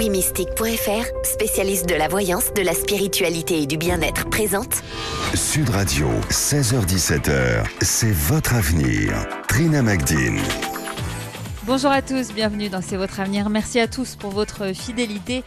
WeMystique.fr, spécialiste de la voyance, de la spiritualité et du bien-être, présente Sud Radio, 16h17h, c'est votre avenir. Trina Magdine. Bonjour à tous, bienvenue dans C'est votre avenir. Merci à tous pour votre fidélité.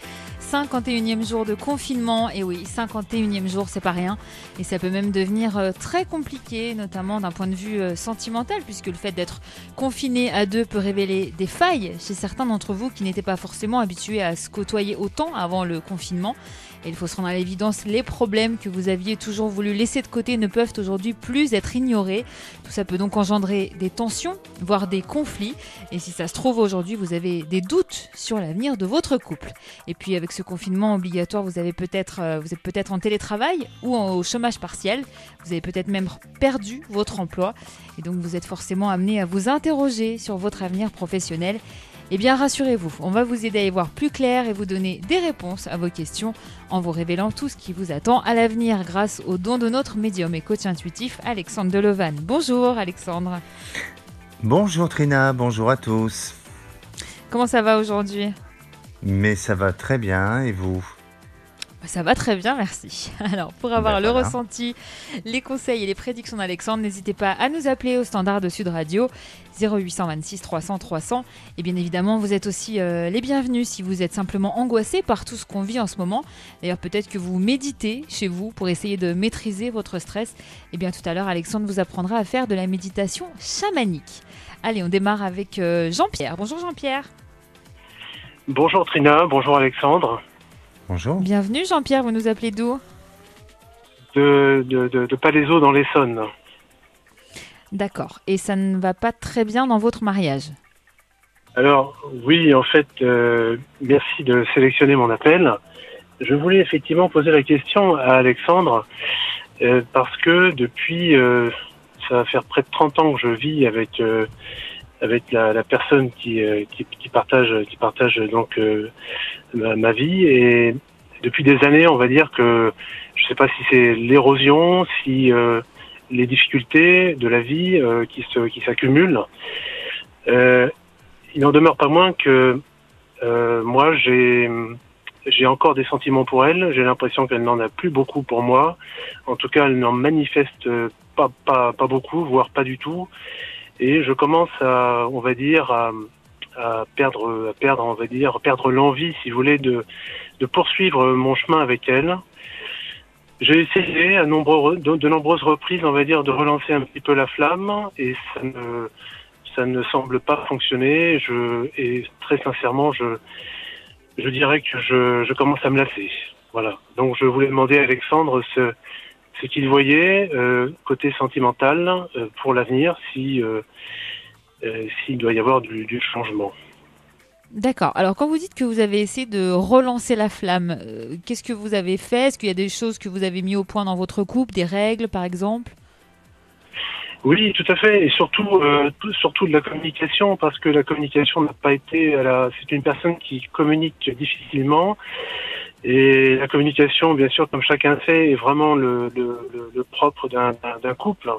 51e jour de confinement. Et oui, 51e jour, c'est pas rien. Et ça peut même devenir euh, très compliqué, notamment d'un point de vue euh, sentimental, puisque le fait d'être confiné à deux peut révéler des failles chez certains d'entre vous qui n'étaient pas forcément habitués à se côtoyer autant avant le confinement. Et il faut se rendre à l'évidence, les problèmes que vous aviez toujours voulu laisser de côté ne peuvent aujourd'hui plus être ignorés. Tout ça peut donc engendrer des tensions, voire des conflits. Et si ça se trouve aujourd'hui, vous avez des doutes sur l'avenir de votre couple. Et puis avec ce confinement obligatoire, vous, avez peut-être, euh, vous êtes peut-être en télétravail ou au chômage partiel. Vous avez peut-être même perdu votre emploi. Et donc vous êtes forcément amené à vous interroger sur votre avenir professionnel. Eh bien, rassurez-vous, on va vous aider à y voir plus clair et vous donner des réponses à vos questions en vous révélant tout ce qui vous attend à l'avenir grâce au don de notre médium et coach intuitif Alexandre Delevan. Bonjour Alexandre. Bonjour Trina, bonjour à tous. Comment ça va aujourd'hui? Mais ça va très bien et vous ça va très bien, merci. Alors, pour avoir le ressenti, les conseils et les prédictions d'Alexandre, n'hésitez pas à nous appeler au standard de Sud Radio 0826 300 300. Et bien évidemment, vous êtes aussi euh, les bienvenus si vous êtes simplement angoissé par tout ce qu'on vit en ce moment. D'ailleurs, peut-être que vous méditez chez vous pour essayer de maîtriser votre stress. Et bien tout à l'heure, Alexandre vous apprendra à faire de la méditation chamanique. Allez, on démarre avec euh, Jean-Pierre. Bonjour Jean-Pierre. Bonjour Trina, bonjour Alexandre. Bonjour. Bienvenue Jean-Pierre, vous nous appelez d'où? De, de, de, Palaiseau dans l'Essonne. D'accord. Et ça ne va pas très bien dans votre mariage? Alors oui, en fait, euh, merci de sélectionner mon appel. Je voulais effectivement poser la question à Alexandre euh, parce que depuis, euh, ça va faire près de 30 ans que je vis avec avec la, personne qui, qui, qui, partage qui partage donc ma, vie. Et depuis des années, on va dire que je sais pas si c'est l'érosion, si euh, les difficultés de la vie euh, qui se qui s'accumulent. Euh, il n'en demeure pas moins que moi j'ai j'ai encore des sentiments pour elle. J'ai l'impression qu'elle n'en a plus beaucoup pour moi. En tout cas, elle n'en manifeste pas, pas, pas beaucoup, voire pas du tout. Et je commence à, on va dire, à, perdre, à perdre, on va dire, perdre l'envie, si vous voulez, de, poursuivre mon chemin avec elle. J'ai essayé à de, nombreuses reprises, on va dire, de relancer un petit peu la flamme et ça ne, ça ne semble pas fonctionner. Et très sincèrement, je, je dirais que je, je commence à me lasser. Voilà. Donc je voulais demander à Alexandre ce, ce qu'il voyait euh, côté sentimental euh, pour l'avenir, si euh, s'il doit y avoir du, changement. D'accord. Alors quand vous dites que vous avez essayé de relancer la flamme, qu'est-ce que vous avez fait? Est-ce qu'il y a des choses que vous avez mis au point dans votre couple, des règles par exemple? Oui, tout à fait. Et surtout, euh, surtout de la communication, parce que la communication n'a pas été... C'est une personne qui communique difficilement. Et la communication, bien sûr, comme chacun sait, est vraiment le, le propre d'un couple.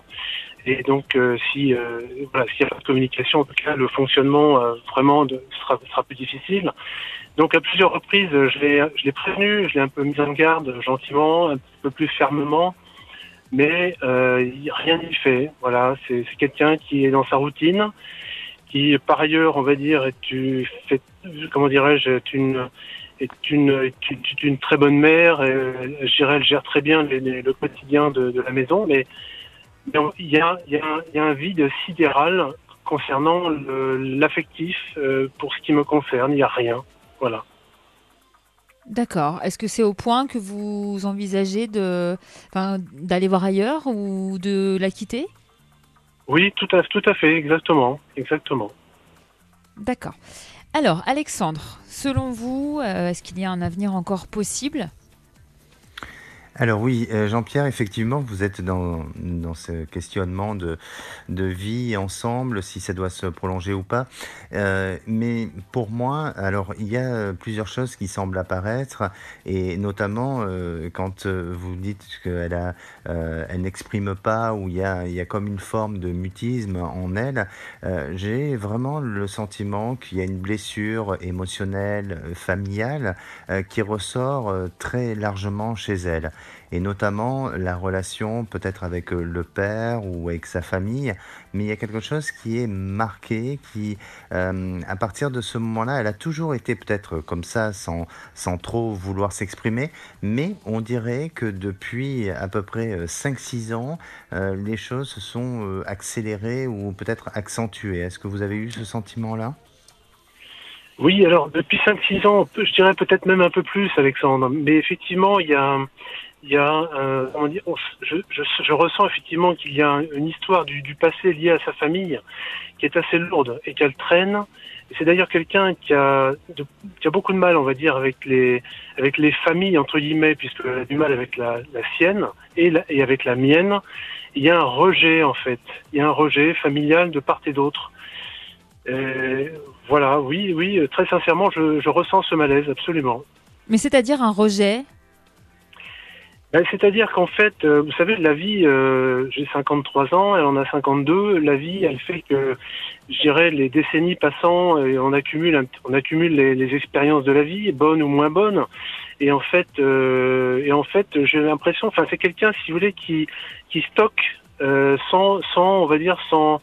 Et donc, euh, si euh, voilà, s'il n'y a pas de communication, en tout cas, le fonctionnement euh, vraiment de, sera, sera plus difficile. Donc, à plusieurs reprises, je l'ai, je l'ai prévenu, je l'ai un peu mis en garde, gentiment, un peu plus fermement, mais rien n'y fait. Voilà, c'est, quelqu'un qui est dans sa routine, qui, par ailleurs, on va dire, est, fait, comment dirais-je, est une une, une, très bonne mère. Et, elle gère très bien le quotidien de, la maison, mais il y a un vide sidéral concernant l'affectif euh, pour ce qui me concerne. Il n'y a rien. Voilà. D'accord. Est-ce que c'est au point que vous envisagez de, d'aller voir ailleurs ou de la quitter? Oui, tout à, tout à fait, exactement, exactement. D'accord. Alors, Alexandre, selon vous, euh, est-ce qu'il y a un avenir encore possible? Alors oui, euh, Jean-Pierre, effectivement, vous êtes dans, dans ce questionnement de, de vie ensemble, si ça doit se prolonger ou pas. Euh, mais pour moi, alors il y a plusieurs choses qui semblent apparaître, et notamment euh, quand vous dites qu'elle elle n'exprime pas, ou il y a, il y a comme une forme de mutisme en elle. J'ai vraiment le sentiment qu'il y a une blessure émotionnelle, familiale, qui ressort très largement chez elle et notamment la relation peut-être avec euh, le père ou avec sa famille, mais il y a quelque chose qui est marqué, qui euh, à partir de ce moment-là, elle a toujours été peut-être comme ça, sans, sans trop vouloir s'exprimer, mais on dirait que depuis à peu près 5-6 euh, ans, les choses se sont accélérées ou peut-être accentuées. Est-ce que vous avez eu ce sentiment-là? Oui, alors depuis 5-6 ans, je dirais peut-être même un peu plus, Alexandre. Mais effectivement, il y a, il y a dire, je, je, ressens effectivement qu'il y a une histoire du, du, passé liée à sa famille qui est assez lourde et qu'elle traîne. C'est d'ailleurs quelqu'un qui a, qui a beaucoup de mal, on va dire, avec les, avec les familles entre guillemets, puisqu'elle a du mal avec la, la sienne et, et avec la mienne. Il y a un rejet en fait, il y a un rejet familial de part et d'autre. Voilà, oui, oui, très sincèrement, je, je ressens ce malaise, absolument. Mais c'est-à-dire un rejet ben, c'est-à-dire qu'en fait, euh, vous savez, la vie, euh, j'ai 53 ans, elle en a 52. La vie, elle fait que, je dirais, les décennies passant, et on accumule, on accumule les, les, expériences de la vie, bonnes ou moins bonnes. Et en fait, euh, et en fait, j'ai l'impression, enfin, c'est quelqu'un, si vous voulez, qui qui stocke euh, sans, sans, on va dire, sans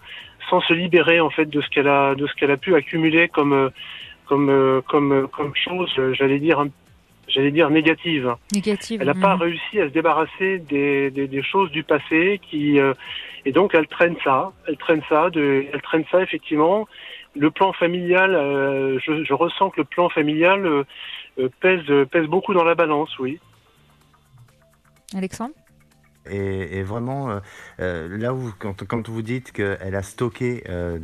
sans se libérer en fait de ce qu'elle a, de ce qu'elle a pu accumuler comme comme comme comme chose, j'allais dire j'allais dire négative. Négative. Elle n'a pas réussi à se débarrasser des, des, des choses du passé qui euh, et donc elle traîne ça, elle traîne ça, de, elle traîne ça effectivement. Le plan familial, euh, je, je, ressens que le plan familial euh, pèse pèse beaucoup dans la balance, oui. Alexandre? Et, vraiment, euh, euh, là où, quand, vous dites qu'elle a stocké euh,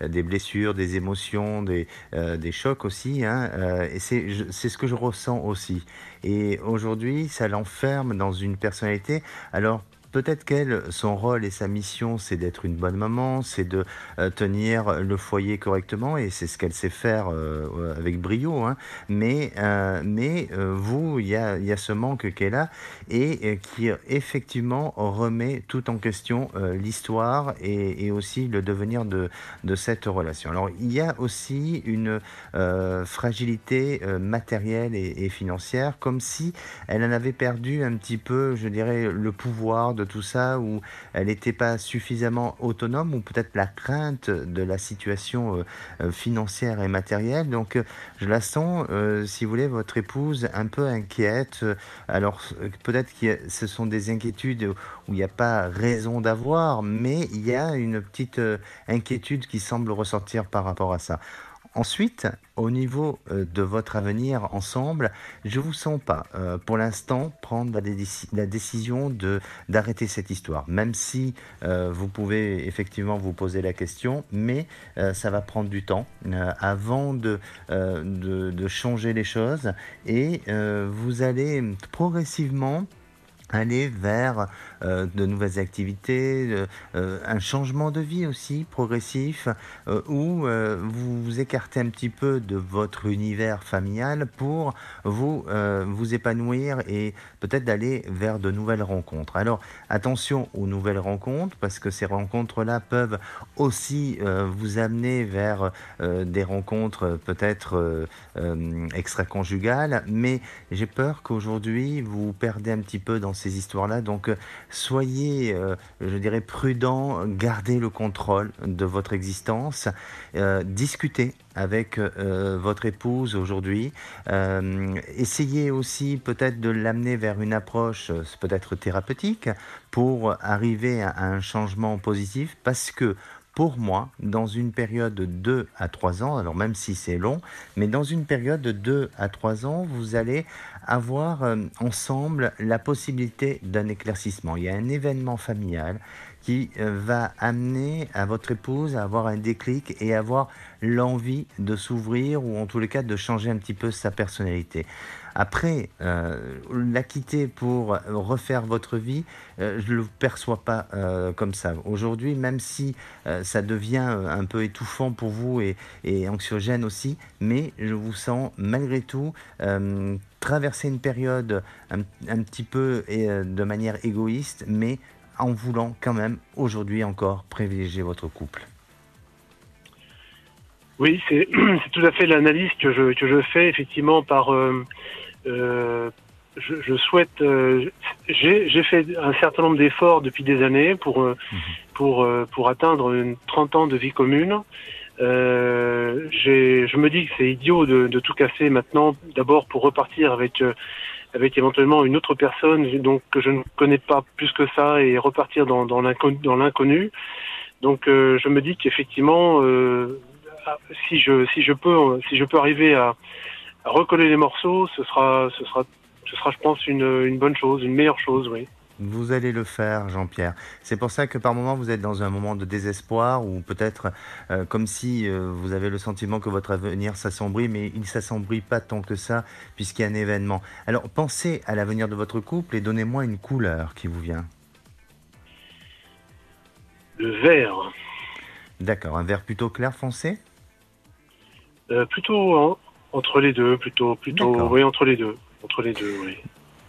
des, blessures, des émotions, des, des chocs aussi, hein, c'est ce que je ressens aussi. Et aujourd'hui, ça l'enferme dans une personnalité. Alors, peut-être qu'elle, son rôle et sa mission, c'est d'être une bonne maman, c'est de euh, tenir le foyer correctement, et c'est ce qu'elle sait faire euh, avec brio. Hein. Mais, euh, mais euh, vous, il y a, ce manque qu'elle a, et qui effectivement remet tout en question euh, l'histoire et, aussi le devenir de, cette relation. Alors, il y a aussi une euh, fragilité matérielle et, et, financière, comme si elle en avait perdu un petit peu, je dirais, le pouvoir de tout ça, où elle n'était pas suffisamment autonome, ou peut-être la crainte de la situation euh, euh, financière et matérielle. Donc euh, je la sens, si vous voulez, votre épouse un peu inquiète. Alors peut-être que ce sont des inquiétudes où il n'y a pas raison d'avoir, mais il y a une petite inquiétude qui semble ressortir par rapport à ça. Ensuite, au niveau euh, de votre avenir ensemble, je vous sens pas, euh, pour l'instant, prendre la, décision d'arrêter cette histoire. Même si euh, vous pouvez effectivement vous poser la question, mais ça va prendre du temps avant de changer les choses et vous allez progressivement aller vers euh, de nouvelles activités, euh, un changement de vie aussi progressif, euh, où vous vous écartez un petit peu de votre univers familial pour vous, vous épanouir et peut-être d'aller vers de nouvelles rencontres. Alors attention aux nouvelles rencontres, parce que ces rencontres-là peuvent aussi vous amener vers des rencontres peut-être extra-conjugales, mais j'ai peur qu'aujourd'hui vous perdez un petit peu dans ces histoires-là. Donc, soyez, euh, je dirais, prudent, gardez le contrôle de votre existence, euh, discutez avec euh, votre épouse aujourd'hui. Essayez aussi peut-être de l'amener vers une approche peut-être thérapeutique pour arriver à un changement positif parce que pour moi, dans une période de 2 à 3 ans, alors même si c'est long, mais dans une période de 2 à 3 ans, vous allez avoir euh, ensemble la possibilité d'un éclaircissement. Il y a un événement familial qui euh, va amener à votre épouse à avoir un déclic et avoir l'envie de s'ouvrir ou en tous les cas de changer un petit peu sa personnalité. Après, euh, la quitter pour refaire votre vie, euh, je ne le perçois pas euh, comme ça. Aujourd'hui, même si ça devient un peu étouffant pour vous et, et, anxiogène aussi, mais je vous sens malgré tout traverser une période un, un petit peu et, de manière égoïste, mais en voulant quand même aujourd'hui encore privilégier votre couple. Oui, c'est tout à fait l'analyse que je, que je fais effectivement par euh, je, je, souhaite. Euh, J'ai fait un certain nombre d'efforts depuis des années pour euh, mhm. pour pour atteindre une 30 ans de vie commune. Euh, je me dis que c'est idiot de, de, tout casser maintenant. D'abord pour repartir avec avec éventuellement une autre personne donc que je ne connais pas plus que ça et repartir dans, dans l'inconnu. Donc je me dis qu'effectivement, si je si je peux si je peux arriver à recoller les morceaux, ce sera, ce sera, ce sera, je pense, une, une bonne chose, une meilleure chose, oui. Vous allez le faire, Jean-Pierre. C'est pour ça que par moment vous êtes dans un moment de désespoir ou peut-être euh, comme si euh, vous avez le sentiment que votre avenir s'assombrit, mais il ne s'assombrit pas tant que ça puisqu'il y a un événement. Alors pensez à l'avenir de votre couple et donnez-moi une couleur qui vous vient. Le vert. D'accord, un vert plutôt clair foncé? Euh, Plutôt entre les deux, plutôt, plutôt, oui, entre les deux, entre les deux, oui.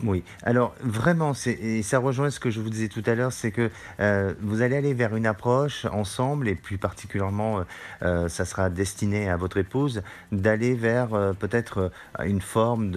Oui, alors vraiment, ça rejoint ce que je vous disais tout à l'heure, c'est que euh, vous allez aller vers une approche ensemble, et plus particulièrement, euh, euh, ça sera destiné à votre épouse, d'aller vers peut-être une forme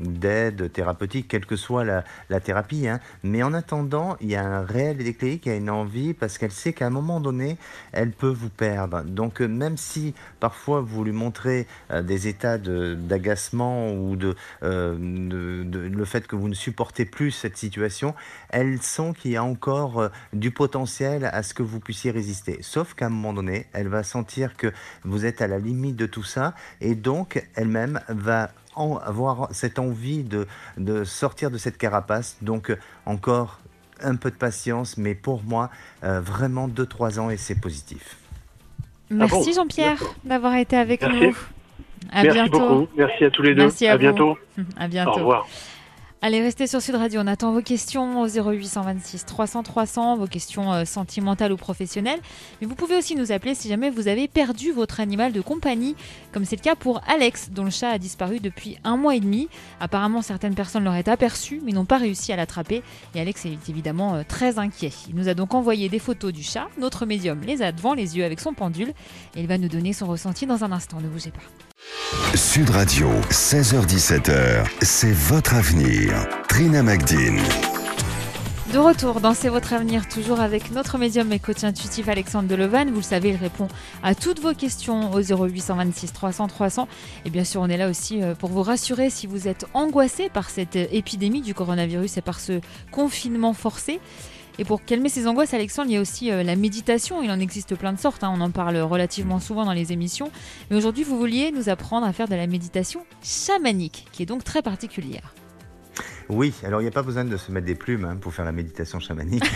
d'aide thérapeutique, quelle que soit la, thérapie. Hein. Mais en attendant, il y a un réel déclic, il y a une envie, parce qu'elle sait qu'à un moment donné, elle peut vous perdre. Donc même si parfois vous lui montrez des états d'agacement ou de, de, le fait que vous ne supportez plus cette situation, elles sent qu'il y a encore euh, du potentiel à ce que vous puissiez résister. Sauf qu'à un moment donné, elle va sentir que vous êtes à la limite de tout ça et donc elle-même va avoir cette envie de, de sortir de cette carapace. Donc encore un peu de patience, mais pour moi, euh, vraiment 2-3 ans et c'est positif. Merci ah Jean-Pierre d'avoir été avec nous. À Merci bientôt. beaucoup. Merci à tous les deux. Merci à, à bientôt. À bientôt. Au revoir. Allez, restez sur Sud Radio. On attend vos questions au 0826 300 300, vos questions euh, sentimentales ou professionnelles. Mais vous pouvez aussi nous appeler si jamais vous avez perdu votre animal de compagnie, comme c'est le cas pour Alex, dont le chat a disparu depuis un mois et demi. Apparemment, certaines personnes l'auraient aperçu, mais n'ont pas réussi à l'attraper. Et Alex est évidemment euh, très inquiet. Il nous a donc envoyé des photos du chat. Notre médium les a devant les yeux avec son pendule. Et il va nous donner son ressenti dans un instant. Ne bougez pas. Sud Radio, 16h17h, c'est votre avenir. Trina Magdine. De retour dans C'est votre avenir, toujours avec notre médium et coach intuitif Alexandre Delevan. Vous le savez, il répond à toutes vos questions au 0826 300 300. Et bien sûr, on est là aussi euh, pour vous rassurer si vous êtes angoissé par cette euh, épidémie du coronavirus et par ce confinement forcé. Et pour calmer ces angoisses, Alexandre, il y a aussi euh, la méditation. Il en existe plein de sortes. Hein. On en parle relativement souvent dans les émissions. Mais aujourd'hui, vous vouliez nous apprendre à faire de la méditation chamanique, qui est donc très particulière. Oui, alors il n'y a pas besoin de se mettre des plumes hein, pour faire la méditation chamanique.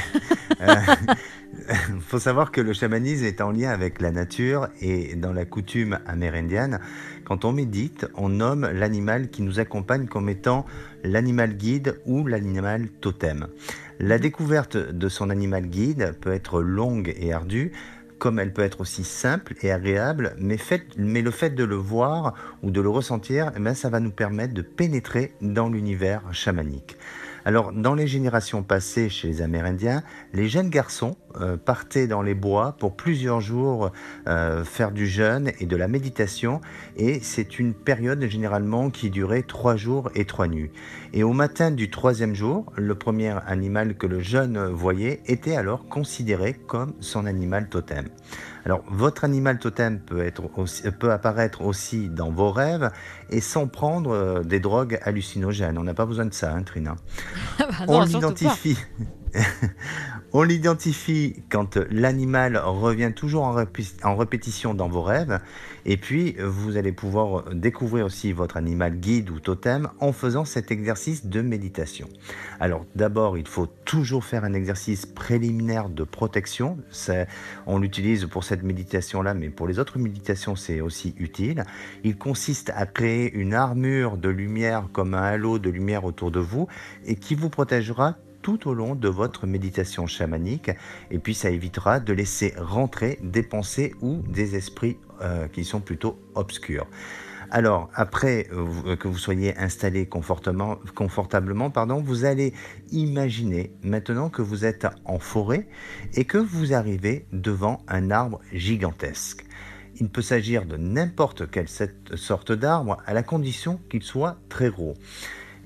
Il euh, faut savoir que le chamanisme est en lien avec la nature et dans la coutume amérindienne, quand on médite, on nomme l'animal qui nous accompagne comme étant l'animal guide ou l'animal totem. La découverte de son animal guide peut être longue et ardue, comme elle peut être aussi simple et agréable, mais, le fait de le voir ou de le ressentir, eh ben, ça va nous permettre de pénétrer dans l'univers chamanique. Alors, dans les générations passées chez les Amérindiens, les jeunes garçons euh, partaient dans les bois pour plusieurs jours euh, faire du jeûne et de la méditation, et c'est une période généralement qui durait trois jours et trois nuits. Et au matin du troisième jour, le premier animal que le jeune voyait était alors considéré comme son animal totem. Alors, votre animal totem peut, être peut apparaître aussi dans vos rêves et sans prendre euh, des drogues hallucinogènes. On n'a pas besoin de ça, hein, Trina. Ah bah on l'identifie. On l'identifie quand l'animal revient toujours en, répétition dans vos rêves. Et puis, vous allez pouvoir découvrir aussi votre animal guide ou totem en faisant cet exercice de méditation. Alors, d'abord, il faut toujours faire un exercice préliminaire de protection. On l'utilise pour cette méditation-là, mais pour les autres méditations, c'est aussi utile. Il consiste à créer une armure de lumière comme un halo de lumière autour de vous et qui vous protégera tout au long de votre méditation chamanique. Et puis ça évitera de laisser rentrer des pensées ou des esprits euh, qui sont plutôt obscurs. Alors, après euh, que vous soyez installé confortablement, pardon, vous allez imaginer maintenant que vous êtes en forêt et que vous arrivez devant un arbre gigantesque. Il peut s'agir de n'importe quelle sorte d'arbre à la condition qu'il soit très gros.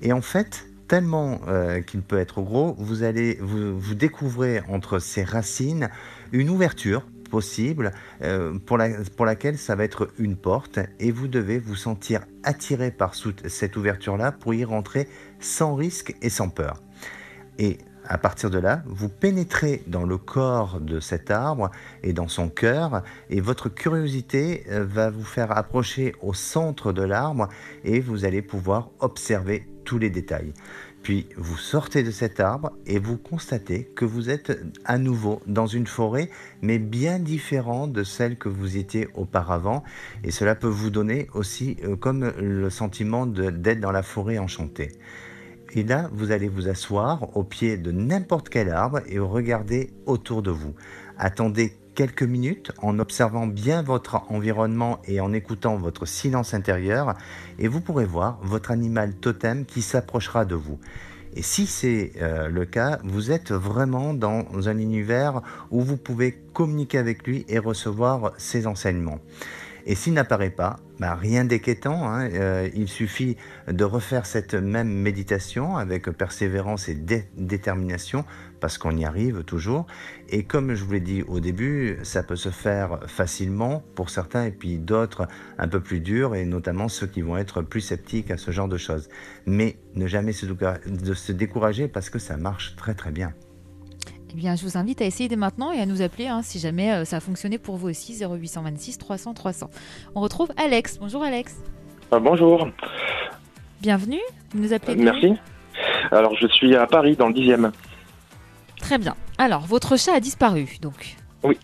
Et en fait, tellement euh, qu'il peut être gros, vous allez vous, vous découvrez entre ses racines une ouverture possible euh, pour, la, pour laquelle ça va être une porte et vous devez vous sentir attiré par cette ouverture-là pour y rentrer sans risque et sans peur. Et à partir de là, vous pénétrez dans le corps de cet arbre et dans son cœur, et votre curiosité euh, va vous faire approcher au centre de l'arbre et vous allez pouvoir observer tous les détails. Puis vous sortez de cet arbre et vous constatez que vous êtes à nouveau dans une forêt, mais bien différente de celle que vous étiez auparavant. Et cela peut vous donner aussi euh, comme le sentiment d'être dans la forêt enchantée. Et là, vous allez vous asseoir au pied de n'importe quel arbre et regarder autour de vous. Attendez quelques minutes en observant bien votre environnement et en écoutant votre silence intérieur et vous pourrez voir votre animal totem qui s'approchera de vous. Et si c'est euh, le cas, vous êtes vraiment dans un univers où vous pouvez communiquer avec lui et recevoir ses enseignements. Et s'il n'apparaît pas, bah, rien d'inquiétant, hein, euh, il suffit de refaire cette même méditation avec persévérance et détermination, parce qu'on y arrive toujours. Et comme je vous l'ai dit au début, ça peut se faire facilement pour certains, et puis d'autres un peu plus dur, et notamment ceux qui vont être plus sceptiques à ce genre de choses. Mais ne jamais se décourager, parce que ça marche très très bien. Eh bien, je vous invite à essayer dès maintenant et à nous appeler hein, si jamais euh, ça a fonctionné pour vous aussi, 0826 300 300. On retrouve Alex. Bonjour Alex. Ah, bonjour. Bienvenue. Vous nous appelez Merci. Alors, je suis à Paris, dans le 10e. Très bien. Alors, votre chat a disparu, donc Oui,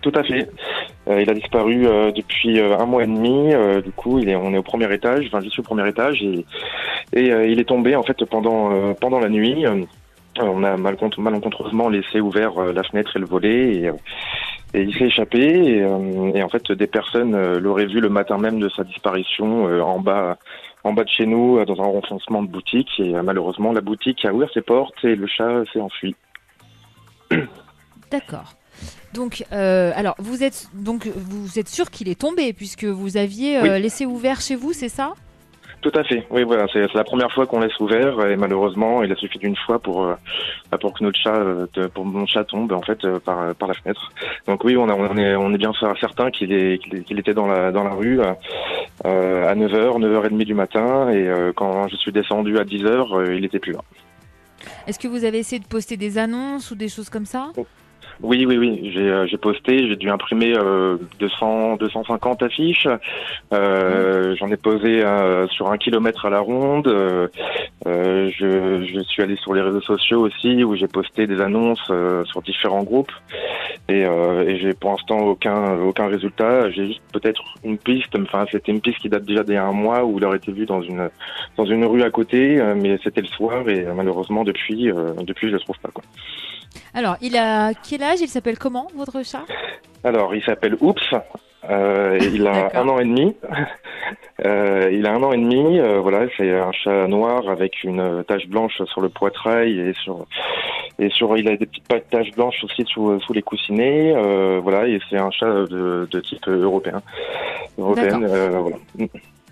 tout à fait. Euh, il a disparu euh, depuis un mois et demi. du coup, il est, on est au premier étage. Enfin, je suis au premier étage et, et il est tombé en fait pendant pendant la nuit. On a malencontreusement laissé ouvert euh, la fenêtre et le volet et, euh, il s'est échappé euh, et, en fait des personnes l'auraient vu le matin même de sa disparition en bas en bas de chez nous dans un renfoncement de boutique et malheureusement la boutique a ouvert ses portes et le chat s'est enfui. D'accord. Donc, alors, vous êtes donc vous êtes sûr qu'il est tombé puisque vous aviez laissé ouvert chez vous, c'est ça? Tout à fait. Oui, voilà, c'est la première fois qu'on laisse ouvert et malheureusement, il a suffi d'une fois pour euh, bah, pour que notre chat, euh, pour mon chat tombe en fait euh, par par la fenêtre. Donc oui, on, a, on est on est bien certain qu'il est qu'il était dans la dans la rue à 9h, 9h30 du matin et quand je suis descendu à 10h, il était plus là. Est-ce que vous avez essayé de poster des annonces ou des choses comme ça? Oh. Oui, oui, oui. J'ai, euh, j'ai posté, j'ai dû imprimer euh, 200, 250 affiches. Euh, j'en ai posé euh, sur un kilomètre à la ronde. Euh, je, je, suis allé sur les réseaux sociaux aussi où j'ai posté des annonces sur différents groupes. Et, et j'ai pour l'instant aucun aucun résultat. J'ai juste peut-être une piste. Enfin, c'était une piste qui date déjà d'il un mois où il aurait été vu dans une dans une rue à côté, mais c'était le soir et malheureusement depuis depuis je le trouve pas quoi. Alors, il a quel âge? Il s'appelle comment, votre chat? Alors, il s'appelle Oups. Euh, il a un an et demi. Euh, il a un an et demi. Euh, voilà, c'est un chat noir avec une tache blanche sur le poitrail et sur et sur. Il a des petites taches blanches aussi sous, sous les coussinets. voilà, et c'est un chat de, type européen. Européenne. voilà.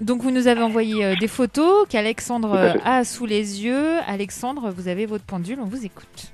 Donc vous nous avez envoyé des photos qu'Alexandre a sous les yeux. Alexandre, vous avez votre pendule, on vous écoute.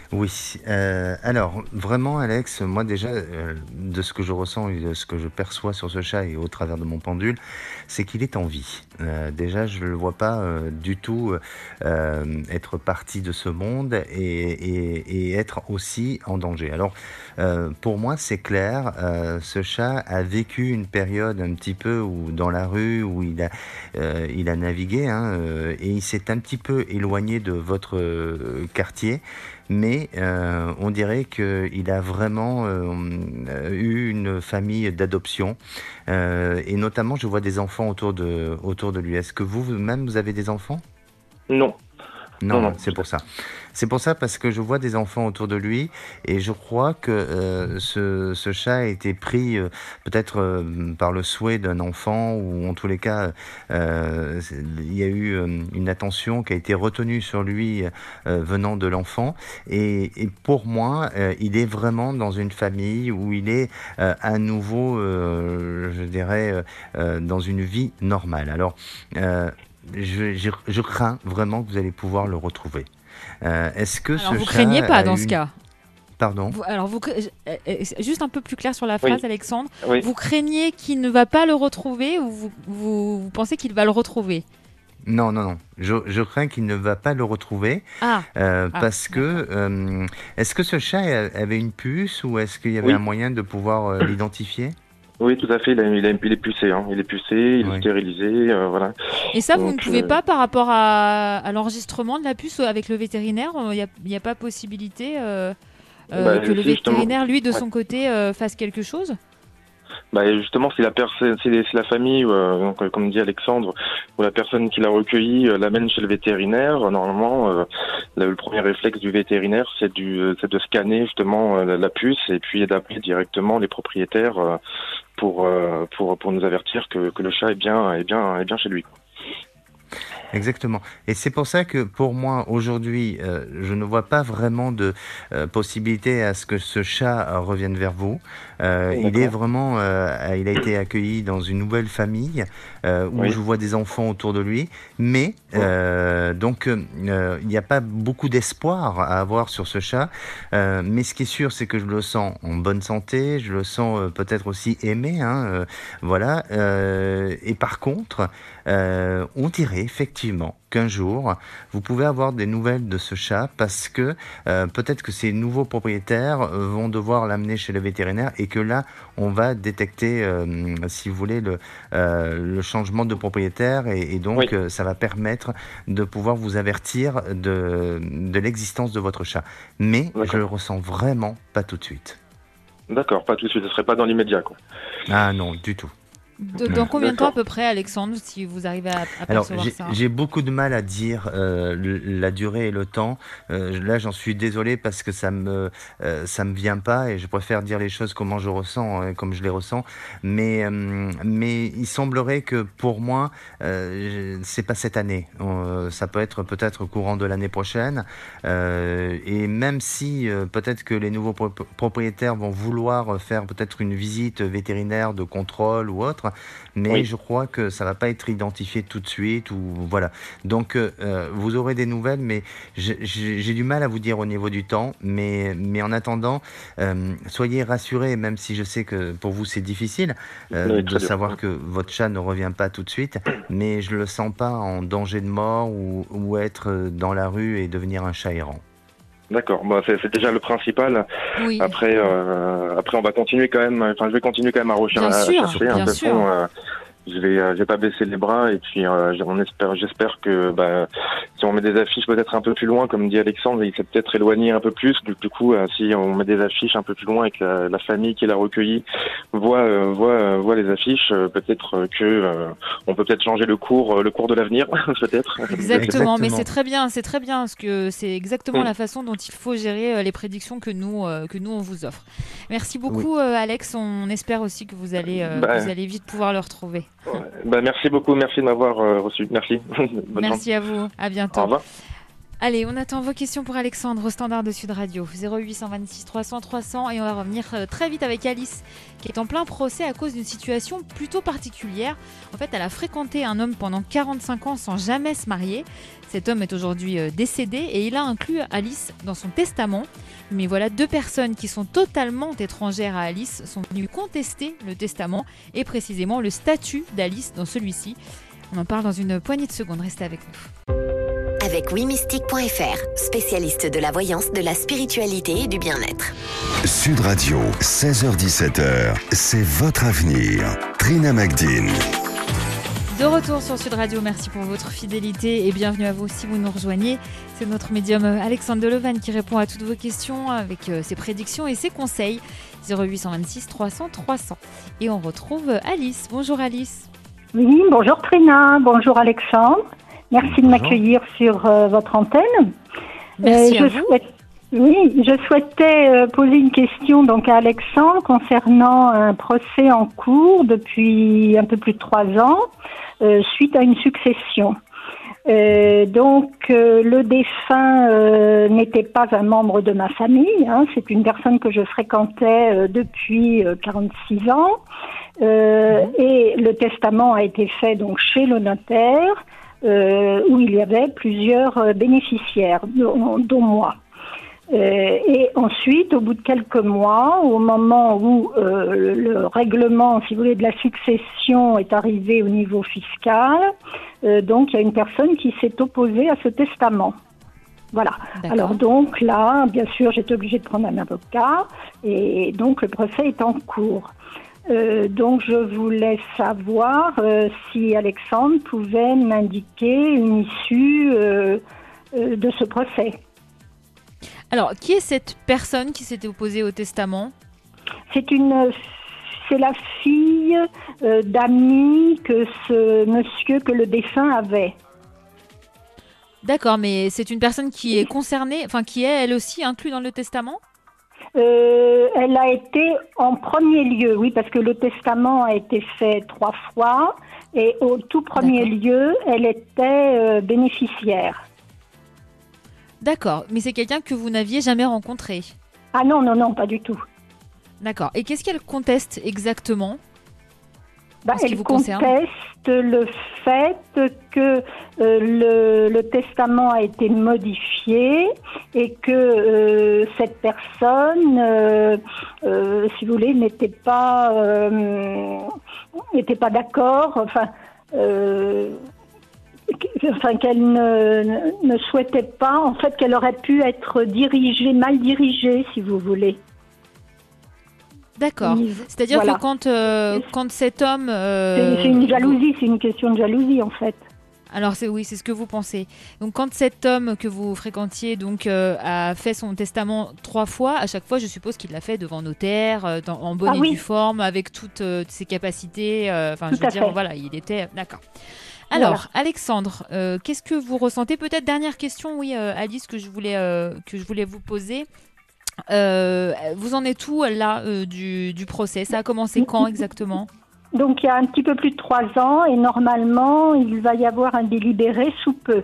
Oui, euh, alors vraiment Alex, moi déjà, euh, de ce que je ressens et de ce que je perçois sur ce chat et au travers de mon pendule, c'est qu'il est en vie. Euh, déjà, je ne le vois pas du tout être parti de ce monde et, être aussi en danger. Alors, pour moi, c'est clair, ce chat a vécu une période un petit peu où, dans la rue où il a, il a navigué hein, et il s'est un petit peu éloigné de votre quartier mais euh, on dirait qu'il a vraiment euh, eu une famille d'adoption. Euh, et notamment, je vois des enfants autour de, autour de lui. Est-ce que vous-même, vous avez des enfants? Non. Non, non, c'est pour ça. C'est pour ça parce que je vois des enfants autour de lui et je crois que euh, ce, chat a été pris euh, peut-être euh, par le souhait d'un enfant ou en tous les cas il y a eu une attention qui a été retenue sur lui venant de l'enfant et, pour moi il est vraiment dans une famille où il est à nouveau je dirais dans une vie normale. Alors je, crains vraiment que vous allez pouvoir le retrouver. Euh, Est-ce que alors, ce vous craignez pas dans ce cas Pardon. alors, vous, euh, euh, juste un peu plus clair sur la phrase, Alexandre. Vous craignez qu'il ne va pas le retrouver ou vous, vous, pensez qu'il va le retrouver non, non, non. Je, je crains qu'il ne va pas le retrouver. Ah. Euh, ah parce que. Euh, est-ce que ce chat avait une puce ou est-ce qu'il y avait oui. un moyen de pouvoir l'identifier oui, tout à fait. Il, a, il, a, il est pucé. Hein. Il est pucé, il est stérilisé. Euh, voilà. Et ça, Donc, vous ne pouvez euh... pas par rapport à, à l'enregistrement de la puce avec le vétérinaire Il n'y a, a, pas possibilité euh, bah, que le vétérinaire, lui, de ouais. son côté, euh, fasse quelque chose? Bah justement, c'est la personne, c'est la famille, euh, donc, comme dit Alexandre, ou la personne qui l'a recueilli euh, l'amène chez le vétérinaire. Normalement, euh, le premier réflexe du vétérinaire, c'est du, c'est de scanner justement la, la, puce et puis d'appeler directement les propriétaires pour pour pour nous avertir que, que le chat est bien est bien est bien chez lui. Exactement. Et c'est pour ça que pour moi, aujourd'hui, euh, je ne vois pas vraiment de euh, possibilité à ce que ce chat revienne vers vous. Euh, il est vraiment, euh, il a été accueilli dans une nouvelle famille où oui. je vois des enfants autour de lui. Mais donc, il n'y a pas beaucoup d'espoir à avoir sur ce chat. mais ce qui est sûr, c'est que je le sens en bonne santé. Je le sens peut-être aussi aimé. Hein, voilà. et par contre, on dirait effectivement qu'un jour, vous pouvez avoir des nouvelles de ce chat parce que euh, peut-être que ces nouveaux propriétaires vont devoir l'amener chez le vétérinaire et que là, on va détecter, euh, si vous voulez, le, euh, le, changement de propriétaire et, et donc oui. ça va permettre de pouvoir vous avertir de, de l'existence de votre chat. Mais je le ressens vraiment pas tout de suite. D'accord, pas tout de suite, ce serait pas dans l'immédiat, quoi. Ah non, du tout. De, dans combien de temps à peu près, Alexandre, si vous arrivez à, à Alors, j'ai beaucoup de mal à dire euh, la durée et le temps. Euh, là, j'en suis désolé parce que ça me euh, ça me vient pas et je préfère dire les choses comment je ressens, comme je les ressens. Mais mais il semblerait que pour moi, c'est pas cette année. ça peut être peut-être courant de l'année prochaine. et même si peut-être que les nouveaux pro propriétaires vont vouloir faire peut-être une visite vétérinaire de contrôle ou autre mais oui. je crois que ça va pas être identifié tout de suite ou voilà. Donc euh, vous aurez des nouvelles, mais j'ai du mal à vous dire au niveau du temps. Mais mais en attendant, euh, soyez rassurés, même si je sais que pour vous c'est difficile euh, de savoir que votre chat ne revient pas tout de suite, mais je le sens pas en danger de mort ou, ou être dans la rue et devenir un chat errant. D'accord, bah, c'est déjà le principal. Oui. Après, euh, après, on va continuer quand même. Enfin, je vais continuer quand même à, rechercher, bien sûr, à chercher. Bien sûr. Fond, euh, je vais, euh, je vais pas baisser les bras et puis euh, on espère, j'espère que bah, si on met des affiches peut-être un peu plus loin, comme dit Alexandre, il s'est peut-être éloigné un peu plus. Du, du coup, euh, si on met des affiches un peu plus loin et que la, la famille qui l'a recueilli voit, euh, voit, euh, voit les affiches, peut-être que on peut peut-être changer le cours, le cours de l'avenir, peut-être. Exactement, exactement, mais c'est très bien, c'est très bien parce que c'est exactement mmh. la façon dont il faut gérer les prédictions que nous, que nous on vous offre. Merci beaucoup, oui. Alex. On espère aussi que vous allez, bah, vous allez vite pouvoir le retrouver. Bah, merci beaucoup, merci de m'avoir euh, reçu. Merci. merci à vous, à bientôt. Au revoir. Allez, on attend vos questions pour Alexandre au standard de Sud Radio 0826 300 300 et on va revenir euh, très vite avec Alice qui est en plein procès à cause d'une situation plutôt particulière. En fait, elle a fréquenté un homme pendant 45 ans sans jamais se marier. Cet homme est aujourd'hui euh, décédé et il a inclus Alice dans son testament. Mais voilà, deux personnes qui sont totalement étrangères à Alice sont venues contester le testament et précisément le statut d'Alice dans celui-ci. On en parle dans une poignée de secondes, restez avec nous avec wimystique.fr, spécialiste de la voyance, de la spiritualité et du bien-être. Sud Radio, 16h17h, c'est votre avenir. Trina Magdine. De retour sur Sud Radio, merci pour votre fidélité et bienvenue à vous si vous nous rejoignez. C'est notre médium Alexandre Delevan qui répond à toutes vos questions avec euh, ses prédictions et ses conseils. 0826 300 300. Et on retrouve Alice. Bonjour Alice. Oui, bonjour Trina, bonjour Alexandre. Merci de m'accueillir sur euh, votre antenne. Merci euh, je oui, je souhaitais euh, poser une question donc à Alexandre concernant un procès en cours depuis un peu plus de trois ans suite à une succession. donc le défunt n'était pas un membre de ma famille, hein, c'est une personne que je fréquentais depuis 46 ans et le testament a été fait donc chez le notaire. Euh, où il y avait plusieurs euh, bénéficiaires, dont, moi. Euh, et ensuite, au bout de quelques mois, au moment où le règlement, si vous voulez, de la succession est arrivé au niveau fiscal, donc il y a une personne qui s'est opposée à ce testament. Voilà. Alors donc là, bien sûr, j'étais obligée de prendre un avocat et donc le procès est en cours. Euh, donc je voulais savoir euh, si Alexandre pouvait m'indiquer une issue euh, de ce procès. Alors, qui est cette personne qui s'était opposée au testament? C'est une, c'est la fille d'amis que ce monsieur que le défunt avait. D'accord, mais c'est une personne qui est concernée, enfin qui est elle aussi inclue dans le testament? Euh, elle a été en premier lieu, oui, parce que le testament a été fait trois fois, et au tout premier lieu, elle était euh, bénéficiaire. D'accord, mais c'est quelqu'un que vous n'aviez jamais rencontré? Ah non, non, non, pas du tout. D'accord, et qu'est-ce qu'elle conteste exactement? Bah, elle conteste le fait que euh, le, testament a été modifié et que euh, cette personne, euh, si vous voulez, n'était pas n'était pas d'accord. Enfin. Enfin, qu'elle ne, ne souhaitait pas, en fait, qu'elle aurait pu être dirigée, mal dirigée, si vous voulez. D'accord. C'est-à-dire que quand, euh, quand cet homme... Euh, c'est une jalousie, c'est une question de jalousie en fait. Alors c'est oui, c'est ce que vous pensez. Donc quand cet homme que vous fréquentiez donc euh, a fait son testament trois fois, à chaque fois, je suppose qu'il l'a fait devant notaire, en bonne ah et due forme, avec toutes ses capacités. Enfin, je veux dire, voilà, il était d'accord. Alors, Alexandre, qu'est-ce que vous ressentez? Peut-être dernière question, oui, Alice, que je voulais que je voulais vous poser. Euh, vous en êtes où là euh, du, du, procès? Ça a commencé quand exactement? Donc il y a un petit peu plus de trois ans et normalement il va y avoir un délibéré sous peu.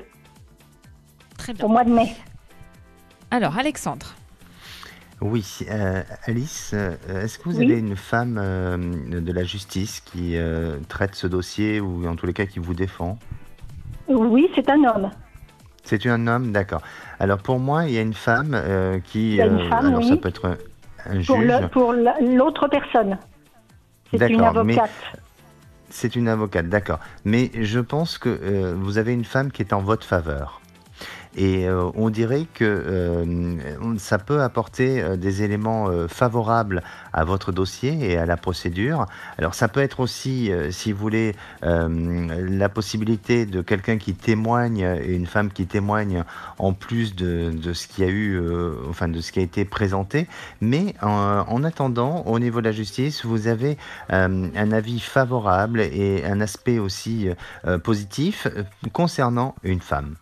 Très bien. Au mois de mai. Alors Alexandre. Oui, euh, Alice, est-ce que vous avez une femme de la justice qui traite ce dossier ou en tous les cas qui vous défend? Oui, c'est un homme. C'est un homme, d'accord. Alors pour moi, il y a une femme euh, qui. Il y a une euh, femme, alors oui. ça peut être un, juge. pour l'autre personne. C'est une avocate. C'est une avocate, d'accord. Mais je pense que euh, vous avez une femme qui est en votre faveur. Et euh, on dirait que euh, ça peut apporter des éléments favorables à votre dossier et à la procédure. Alors ça peut être aussi, si vous voulez, la possibilité de quelqu'un qui témoigne et une femme qui témoigne en plus de, de ce qui a eu, enfin de ce qui a été présenté. Mais en, en, attendant, au niveau de la justice, vous avez un avis favorable et un aspect aussi positif concernant une femme.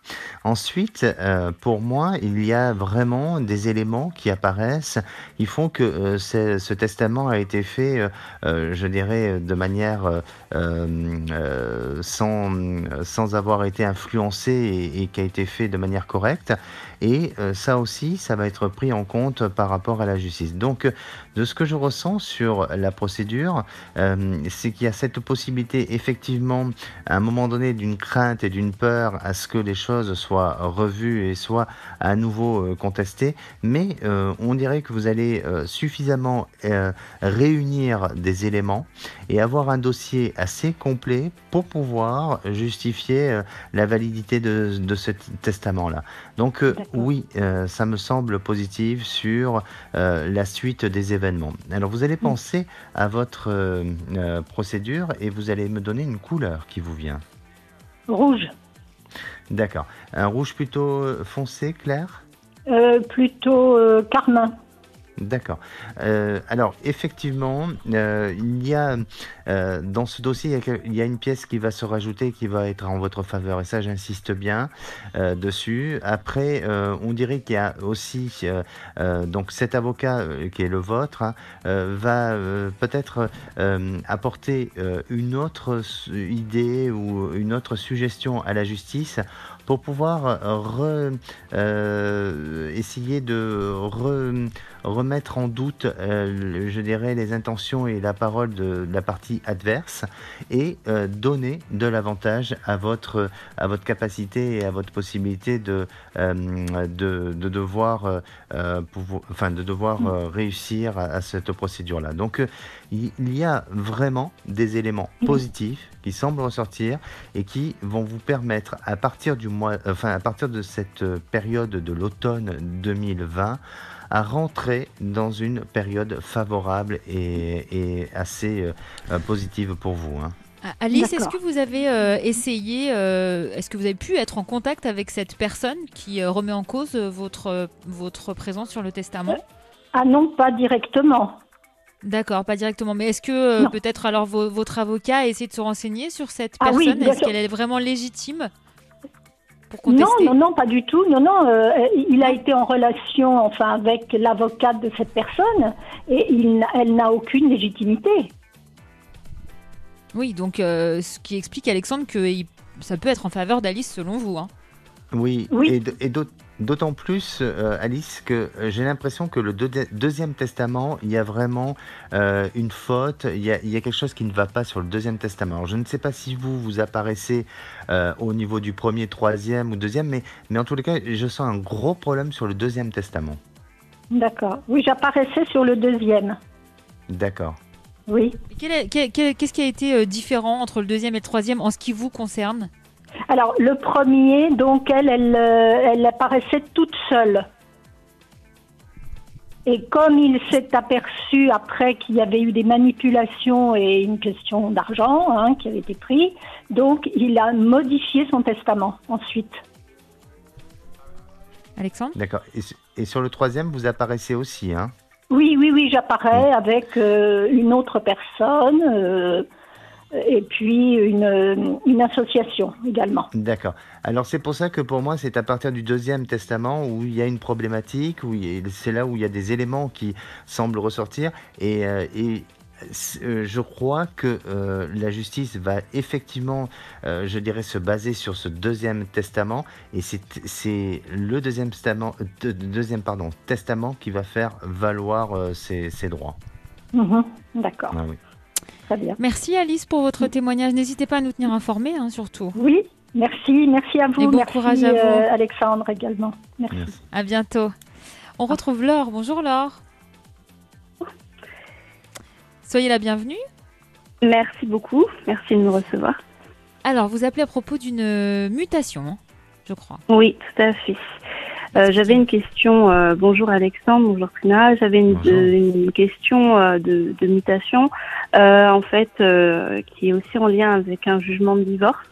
Ensuite, euh, pour moi, il y a vraiment des éléments qui apparaissent. Ils font que euh, ce testament a été fait, euh, euh, je dirais, de manière euh, sans, avoir été influencé et qui a été fait de manière correcte. Et euh, ça aussi, ça va être pris en compte par rapport à la justice. Donc, euh, de ce que je ressens sur la procédure, euh, c'est qu'il y a cette possibilité, effectivement, à un moment donné, d'une crainte et d'une peur à ce que les choses soient revues et soient à nouveau contestées. Mais on dirait que vous allez suffisamment réunir des éléments et avoir un dossier assez complet pour pouvoir justifier euh, la validité de, de ce testament-là. Donc euh, oui, euh, ça me semble positif sur euh, la suite des événements. Alors vous allez penser à votre procédure et vous allez me donner une couleur qui vous vient. Rouge. D'accord. Un rouge plutôt foncé, clair? Plutôt carmin. D'accord. Euh, alors, effectivement, euh, il y a euh, dans ce dossier, il y, a, une pièce qui va se rajouter qui va être en votre faveur. Et ça, j'insiste bien euh, dessus. Après, euh, on dirait qu'il y a aussi, donc cet avocat qui est le vôtre, hein, va peut-être apporter une autre idée ou une autre suggestion à la justice pour pouvoir essayer de re- remettre en doute, je dirais, les intentions et la parole de, la partie adverse et euh, donner de l'avantage à votre, à votre capacité et à votre possibilité de, euh, de, de devoir, euh, pouvoir- enfin, de devoir réussir à, à cette procédure-là. Donc, il y a vraiment des éléments positifs qui semblent ressortir et qui vont vous permettre, à partir du mois, enfin, à partir de cette période de l'automne 2020, à rentrer dans une période favorable et, et assez euh, euh, positive pour vous. hein. Ah, Alice, est-ce que vous avez euh, essayé, euh, est-ce que vous avez pu être en contact avec cette personne qui euh, remet en cause votre, votre présence sur le testament? Ah non, pas directement. D'accord, pas directement. Mais est-ce que euh, peut-être alors vo- votre avocat a essayé de se renseigner sur cette Ah oui, personne? Est-ce qu'elle est vraiment légitime? Pour Non, contester non, non, pas du tout. Non, non, euh, il a été en relation, enfin, avec l'avocate de cette personne, et il, elle n'a aucune légitimité. Oui, donc euh, ce qui explique Alexandre que il- ça peut être en faveur d'Alice selon vous. hein. Oui, Oui. et, d- et d'aut- d'autant plus, euh, Alice, que euh, j'ai l'impression que le deux- deuxième testament, il y a vraiment euh, une faute, il y, a, il y a quelque chose qui ne va pas sur le deuxième testament. Alors, je ne sais pas si vous, vous apparaissez euh, au niveau du premier, troisième ou deuxième, mais, mais en tous les cas, je sens un gros problème sur le deuxième testament. D'accord. Oui, j'apparaissais sur le deuxième. D'accord. Oui. Qu'est-ce qui a été différent entre le deuxième et le troisième en ce qui vous concerne? Alors, le premier, donc, elle, elle, euh, elle apparaissait toute seule. Et comme il s'est aperçu après qu'il y avait eu des manipulations et une question d'argent hein, qui avait été pris, donc il a modifié son testament ensuite. Alexandre? D'accord. Et, su- et sur le troisième, vous apparaissez aussi, hein? Oui, oui, oui, j'apparais avec euh, une autre personne euh, et puis une, une association également. D'accord. Alors c'est pour ça que pour moi c'est à partir du deuxième testament où il y a une problématique, où c'est là où il y a des éléments qui semblent ressortir et, euh, et euh, je crois que euh, la justice va effectivement, euh, je dirais, se baser sur ce deuxième testament et c'est le deuxième testament, euh, de- deuxième pardon testament qui va faire valoir ses, ses droits. Mhm, D'accord, Ah oui. Très bien. Merci Alice pour votre témoignage. N'hésitez pas à nous tenir informés, hein, surtout. Oui, merci, merci à vous. Et bon merci courage à vous. euh, Alexandre également. Merci. Merci. À bientôt. On retrouve Laure. Bonjour Laure. Soyez la bienvenue. Merci beaucoup. Merci de me recevoir. Alors, vous appelez à propos d'une mutation, je crois. Oui, tout à fait. Euh, J'avais une question. euh, bonjour Alexandre, bonjour Trina. J'avais une, euh, une question euh, de, de mutation, euh, en fait, euh, qui est aussi en lien avec un jugement de divorce.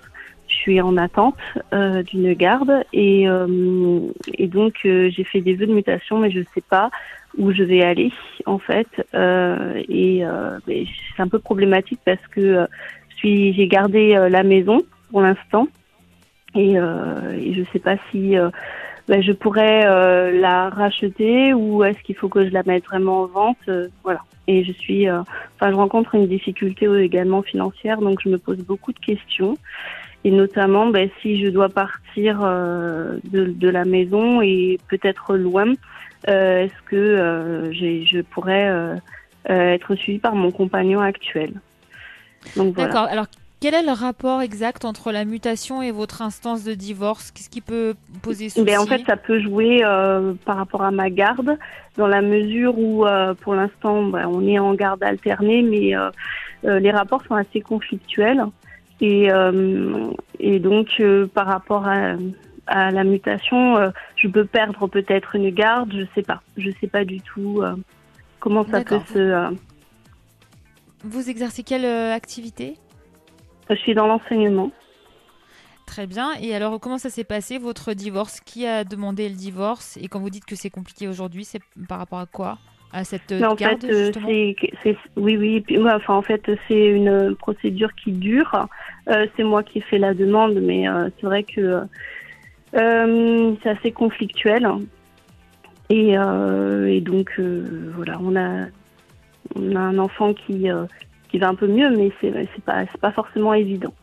Je suis en attente euh, d'une garde et, euh, et donc euh, j'ai fait des vœux de mutation, mais je ne sais pas où je vais aller en fait. Euh, et euh, c'est un peu problématique parce que euh, j'ai gardé euh, la maison pour l'instant et, je ne sais pas si ben, je pourrais la racheter ou est-ce qu'il faut que je la mette vraiment en vente. voilà. Et je suis, enfin, je rencontre une difficulté également financière, donc je me pose beaucoup de questions et notamment ben, si je dois partir de, la maison et peut-être loin, euh, est-ce que euh, je pourrais euh, être suivie par mon compagnon actuel. D'accord. Alors, quel est le rapport exact entre la mutation et votre instance de divorce? Qu'est-ce qui peut poser souci? Ben, En fait, ça peut jouer par rapport à ma garde, dans la mesure où, pour l'instant, ben, on est en garde alternée, mais les rapports sont assez conflictuels. Et, et donc, par rapport à, à la mutation, euh, je peux perdre peut-être une garde, je sais pas. Je sais pas du tout euh, comment ça peut se. Euh, vous exercez quelle activité? Je suis dans l'enseignement. Très bien. Et alors, comment ça s'est passé, votre divorce? Qui a demandé le divorce? Et quand vous dites que c'est compliqué aujourd'hui, c'est par rapport à quoi? À cette en fait, c'est, oui, oui. Puis, enfin, en fait, c'est une procédure qui dure. c'est moi qui ai fait la demande, mais c'est vrai que euh, c'est assez conflictuel. Et, euh, donc, euh, voilà, on a, on a un enfant qui, qui va un peu mieux, mais c'est pas, pas forcément évident.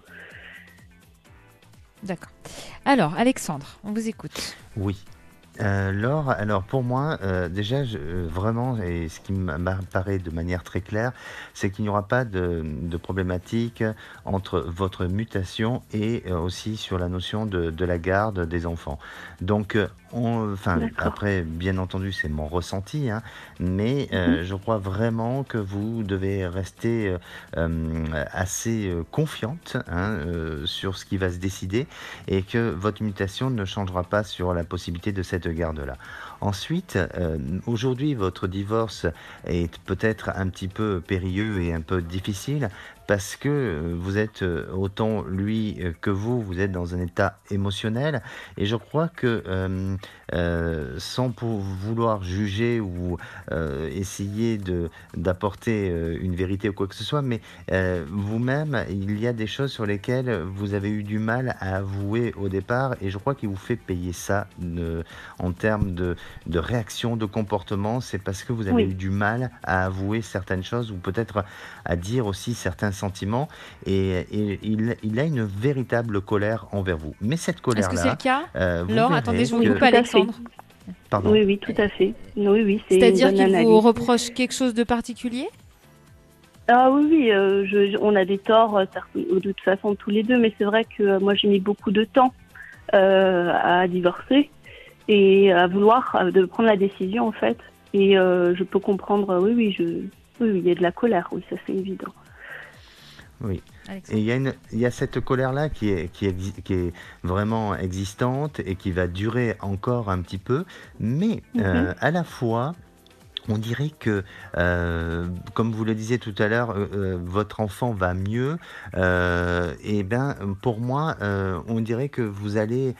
D'accord. Alors, Alexandre, on vous écoute. Oui. Euh, Laure, alors pour moi, euh, déjà, je, euh, vraiment, et ce qui m'apparaît de manière très claire, c'est qu'il n'y aura pas de, problématique entre votre mutation et aussi sur la notion de, la garde des enfants. Donc, on, enfin, après, bien entendu, c'est mon ressenti, hein, mais mhm. je crois vraiment que vous devez rester assez confiante hein, sur ce qui va se décider et que votre mutation ne changera pas sur la possibilité de cette garde-là. Ensuite, euh, aujourd'hui, votre divorce est peut-être un petit peu périlleux et un peu difficile parce que euh, vous êtes euh, autant lui euh, que vous, vous êtes dans un état émotionnel. Et je crois que sans pour vouloir juger ou essayer de d'apporter une vérité ou quoi que ce soit, mais vous-même, il y a des choses sur lesquelles vous avez eu du mal à avouer au départ, et je crois qu'il vous fait payer ça en termes de, de réaction, de comportement. C'est parce que vous avez eu du mal à avouer certaines choses ou peut-être à dire aussi certains sentiments et, il, a une véritable colère envers vous. Mais cette colère-là. Est-ce que c'est le cas? euh, Laure, attendez, je vous coupe, Alexandre. Pardon. Oui, oui, tout à fait. Oui, oui, C'est-à-dire qu'il vous reproche quelque chose de particulier? Ah oui, oui, euh, on a des torts euh, de toute façon tous les deux, mais c'est vrai que moi j'ai mis beaucoup de temps à divorcer et à vouloir de prendre la décision en fait. Et je peux comprendre, oui, oui, je, oui, il y a de la colère, oui, ça c'est évident. Oui. Et il y, a il y a cette colère-là qui est, qui, est, qui est vraiment existante et qui va durer encore un petit peu, mais mhm. euh, à la fois, on dirait que, euh, comme vous le disiez tout à l'heure, euh, euh, votre enfant va mieux. et bien, pour moi, on dirait que vous allez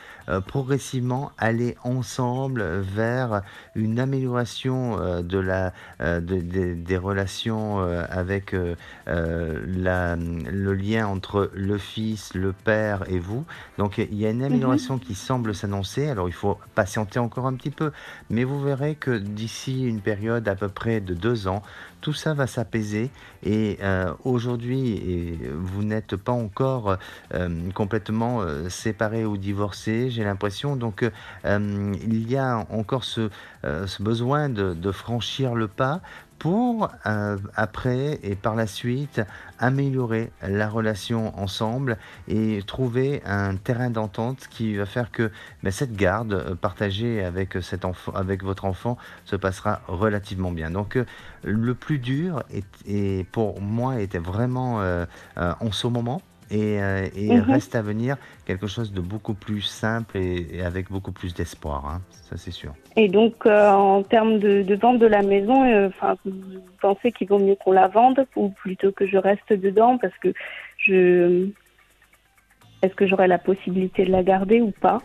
progressivement aller ensemble vers une amélioration de la, des relations avec la, le lien entre le fils, le père et vous. Donc, il y a une mhm. amélioration qui semble s'annoncer. Alors, il faut patienter encore un petit peu, mais vous verrez que d'ici une période d'à peu près de deux ans, tout ça va s'apaiser et euh, aujourd'hui vous n'êtes pas encore euh, complètement euh, séparé ou divorcé, j'ai l'impression. Donc il y a encore ce, besoin de, franchir le pas pour après et par la suite améliorer la relation ensemble et trouver un terrain d'entente qui va faire que ben, cette garde euh, partagée avec, cet enfant, avec votre enfant se passera relativement bien. Donc euh, le plus dur et pour moi était vraiment euh, en ce moment et, mhm. reste à venir quelque chose de beaucoup plus simple et, avec beaucoup plus d'espoir, hein. ça c'est sûr. Et donc en termes de, vente de la maison, enfin vous pensez qu'il vaut mieux qu'on la vende ou plutôt que je reste dedans parce que je est-ce que j'aurai la possibilité de la garder ou pas?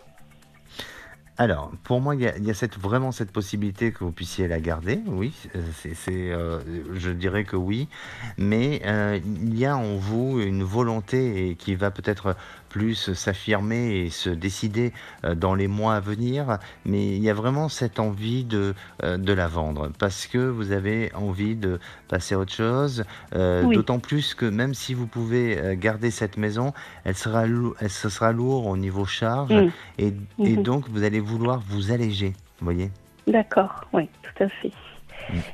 Alors, pour moi, il y a, vraiment cette possibilité que vous puissiez la garder, oui, c'est, euh, je dirais que oui, mais euh, il y a en vous une volonté qui va peut-être plus s'affirmer et se décider dans les mois à venir, mais il y a vraiment cette envie de, de la vendre parce que vous avez envie de passer à autre chose, d'autant plus que même si vous pouvez garder cette maison, elle sera, elle, ce sera lourd au niveau charge mm. et, et, mhm. donc vous allez vouloir vous alléger, vous voyez? D'accord, oui, tout à fait.